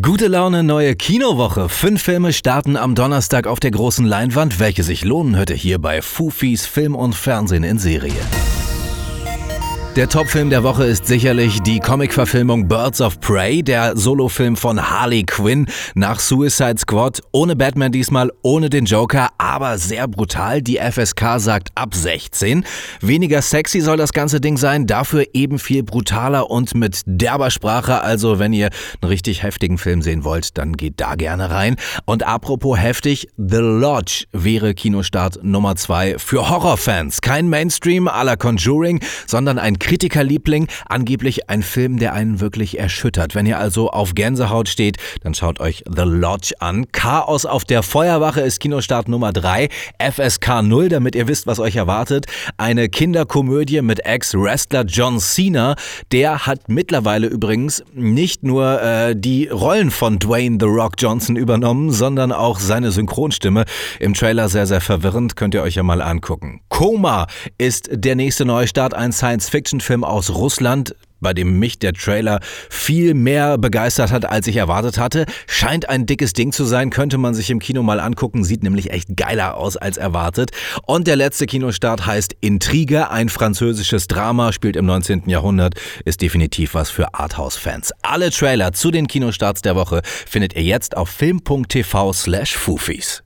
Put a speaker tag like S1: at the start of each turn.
S1: Gute Laune, neue Kinowoche. Fünf Filme starten am Donnerstag auf der großen Leinwand. Welche sich lohnen, hört ihr hier bei Fufis Film und Fernsehen in Serie. Der Topfilm der Woche ist sicherlich die Comic-Verfilmung Birds of Prey, der Solofilm von Harley Quinn nach Suicide Squad. Ohne Batman diesmal, ohne den Joker, aber sehr brutal. Die FSK sagt ab 16. Weniger sexy soll das ganze Ding sein, dafür eben viel brutaler und mit derber Sprache. Also wenn ihr einen richtig heftigen Film sehen wollt, dann geht da gerne rein. Und apropos heftig, The Lodge wäre Kinostart Nummer 2 für Horrorfans. Kein Mainstream à la Conjuring, sondern ein Kritikerliebling, angeblich ein Film, der einen wirklich erschüttert. Wenn ihr also auf Gänsehaut steht, dann schaut euch The Lodge an. Chaos auf der Feuerwache ist Kinostart Nummer 3, FSK 0, damit ihr wisst, was euch erwartet. Eine Kinderkomödie mit Ex-Wrestler John Cena. Der hat mittlerweile übrigens nicht nur äh, die Rollen von Dwayne The Rock Johnson übernommen, sondern auch seine Synchronstimme. Im Trailer sehr, sehr verwirrend, könnt ihr euch ja mal angucken. Koma ist der nächste Neustart, ein Science-Fiction Actionfilm aus Russland, bei dem mich der Trailer viel mehr begeistert hat, als ich erwartet hatte. Scheint ein dickes Ding zu sein, könnte man sich im Kino mal angucken, sieht nämlich echt geiler aus als erwartet. Und der letzte Kinostart heißt Intrige, ein französisches Drama, spielt im 19. Jahrhundert, ist definitiv was für Arthouse-Fans. Alle Trailer zu den Kinostarts der Woche findet ihr jetzt auf film.tv slash Fufis.